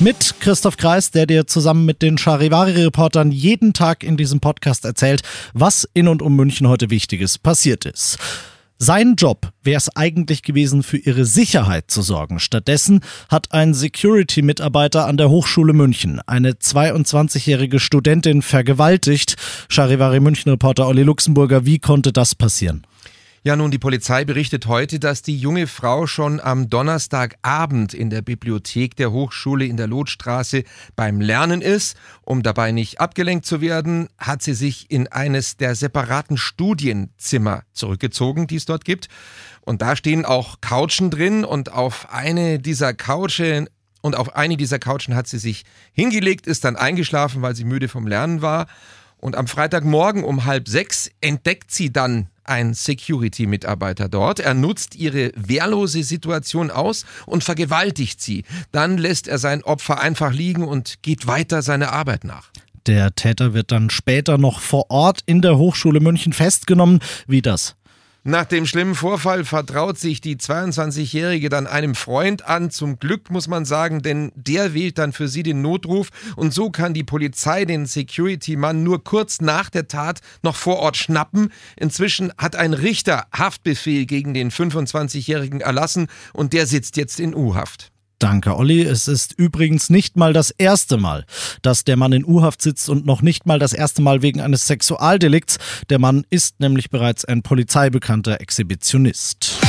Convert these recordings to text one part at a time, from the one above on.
Mit Christoph Kreis, der dir zusammen mit den Charivari-Reportern jeden Tag in diesem Podcast erzählt, was in und um München heute Wichtiges passiert ist. Sein Job wäre es eigentlich gewesen, für ihre Sicherheit zu sorgen. Stattdessen hat ein Security-Mitarbeiter an der Hochschule München eine 22-jährige Studentin vergewaltigt. Charivari München-Reporter Olli Luxemburger, wie konnte das passieren? Ja, nun, die Polizei berichtet heute, dass die junge Frau schon am Donnerstagabend in der Bibliothek der Hochschule in der Lotstraße beim Lernen ist. Um dabei nicht abgelenkt zu werden, hat sie sich in eines der separaten Studienzimmer zurückgezogen, die es dort gibt. Und da stehen auch Couchen drin und auf eine dieser Couchen und auf eine dieser Couchen hat sie sich hingelegt, ist dann eingeschlafen, weil sie müde vom Lernen war. Und am Freitagmorgen um halb sechs entdeckt sie dann ein Security-Mitarbeiter dort. Er nutzt ihre wehrlose Situation aus und vergewaltigt sie. Dann lässt er sein Opfer einfach liegen und geht weiter seiner Arbeit nach. Der Täter wird dann später noch vor Ort in der Hochschule München festgenommen. Wie das? Nach dem schlimmen Vorfall vertraut sich die 22-Jährige dann einem Freund an. Zum Glück muss man sagen, denn der wählt dann für sie den Notruf und so kann die Polizei den Security-Mann nur kurz nach der Tat noch vor Ort schnappen. Inzwischen hat ein Richter Haftbefehl gegen den 25-Jährigen erlassen und der sitzt jetzt in U-Haft. Danke, Olli. Es ist übrigens nicht mal das erste Mal, dass der Mann in U-Haft sitzt und noch nicht mal das erste Mal wegen eines Sexualdelikts. Der Mann ist nämlich bereits ein polizeibekannter Exhibitionist.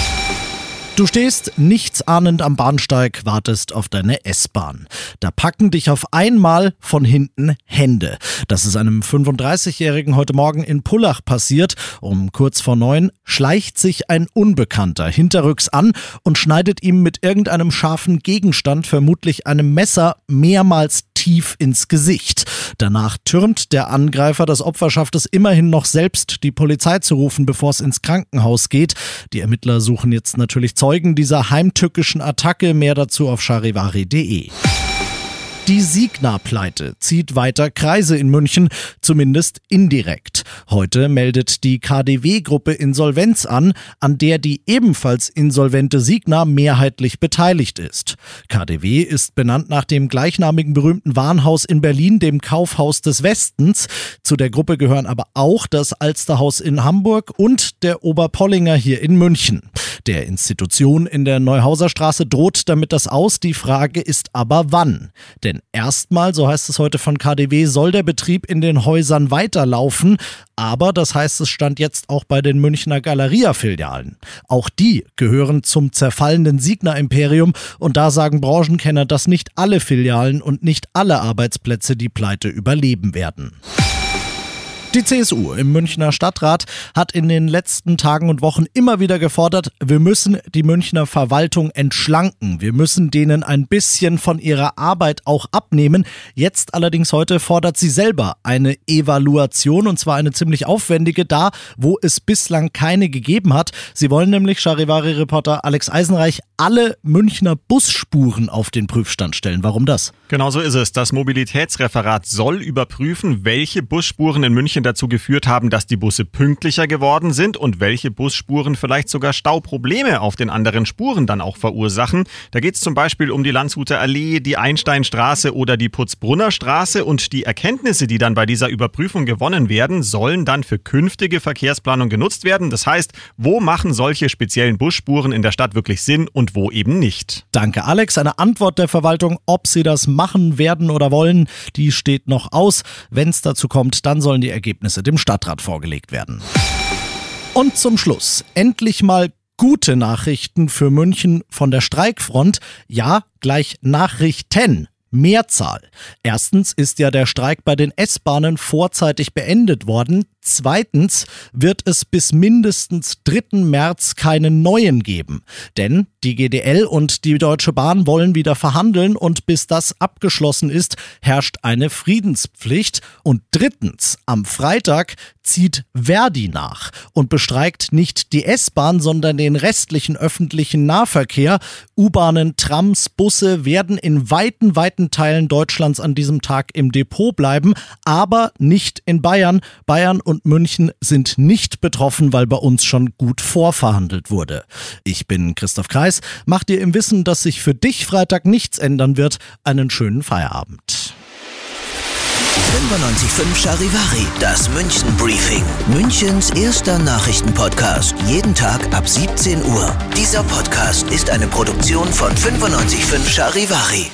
Du stehst nichtsahnend am Bahnsteig, wartest auf deine S-Bahn. Da packen dich auf einmal von hinten Hände. Das ist einem 35-Jährigen heute Morgen in Pullach passiert. Um kurz vor neun schleicht sich ein Unbekannter hinterrücks an und schneidet ihm mit irgendeinem scharfen Gegenstand, vermutlich einem Messer, mehrmals tief ins Gesicht. Danach türmt der Angreifer. Das Opfer schafft es immerhin noch selbst, die Polizei zu rufen, bevor es ins Krankenhaus geht. Die Ermittler suchen jetzt natürlich Zeugen dieser heimtückischen Attacke. Mehr dazu auf charivari.de. Die Signa-Pleite zieht weiter Kreise in München, zumindest indirekt. Heute meldet die KDW-Gruppe Insolvenz an, an der die ebenfalls insolvente Signa mehrheitlich beteiligt ist. KDW ist benannt nach dem gleichnamigen berühmten Warenhaus in Berlin, dem Kaufhaus des Westens. Zu der Gruppe gehören aber auch das Alsterhaus in Hamburg und der Oberpollinger hier in München. Der Institution in der Neuhauserstraße droht damit das aus. Die Frage ist aber wann. Denn erstmal, so heißt es heute von KDW, soll der Betrieb in den Häusern weiterlaufen. Aber das heißt es stand jetzt auch bei den Münchner Galeria-Filialen. Auch die gehören zum zerfallenden Signa-Imperium und da sagen Branchenkenner, dass nicht alle Filialen und nicht alle Arbeitsplätze die Pleite überleben werden. Die CSU im Münchner Stadtrat hat in den letzten Tagen und Wochen immer wieder gefordert, wir müssen die Münchner Verwaltung entschlanken. Wir müssen denen ein bisschen von ihrer Arbeit auch abnehmen. Jetzt allerdings heute fordert sie selber eine Evaluation und zwar eine ziemlich aufwendige da, wo es bislang keine gegeben hat. Sie wollen nämlich, Charivari-Reporter Alex Eisenreich, alle Münchner Busspuren auf den Prüfstand stellen. Warum das? Genau so ist es. Das Mobilitätsreferat soll überprüfen, welche Busspuren in München dazu geführt haben, dass die Busse pünktlicher geworden sind und welche Busspuren vielleicht sogar Stauprobleme auf den anderen Spuren dann auch verursachen. Da geht es zum Beispiel um die Landshuter Allee, die Einsteinstraße oder die Putzbrunner Straße und die Erkenntnisse, die dann bei dieser Überprüfung gewonnen werden, sollen dann für künftige Verkehrsplanung genutzt werden. Das heißt, wo machen solche speziellen Busspuren in der Stadt wirklich Sinn und wo eben nicht? Danke, Alex. Eine Antwort der Verwaltung, ob sie das machen werden oder wollen, die steht noch aus. Wenn es dazu kommt, dann sollen die Ergebnisse Ergebnisse dem Stadtrat vorgelegt werden. Und zum Schluss endlich mal gute Nachrichten für München von der Streikfront. Ja, gleich Nachrichten. Mehrzahl. Erstens ist ja der Streik bei den S-Bahnen vorzeitig beendet worden. Zweitens wird es bis mindestens 3. März keinen neuen geben. Denn die GDL und die Deutsche Bahn wollen wieder verhandeln und bis das abgeschlossen ist, herrscht eine Friedenspflicht. Und drittens, am Freitag zieht Verdi nach und bestreikt nicht die S-Bahn, sondern den restlichen öffentlichen Nahverkehr. U-Bahnen, Trams, Busse werden in weiten, weiten Teilen Deutschlands an diesem Tag im Depot bleiben, aber nicht in Bayern. Bayern und München sind nicht betroffen, weil bei uns schon gut vorverhandelt wurde. Ich bin Christoph Kreis. Mach dir im Wissen, dass sich für dich Freitag nichts ändern wird, einen schönen Feierabend. 95.5 Charivari, das München Briefing. Münchens erster Nachrichtenpodcast. Jeden Tag ab 17 Uhr. Dieser Podcast ist eine Produktion von 95.5 Charivari.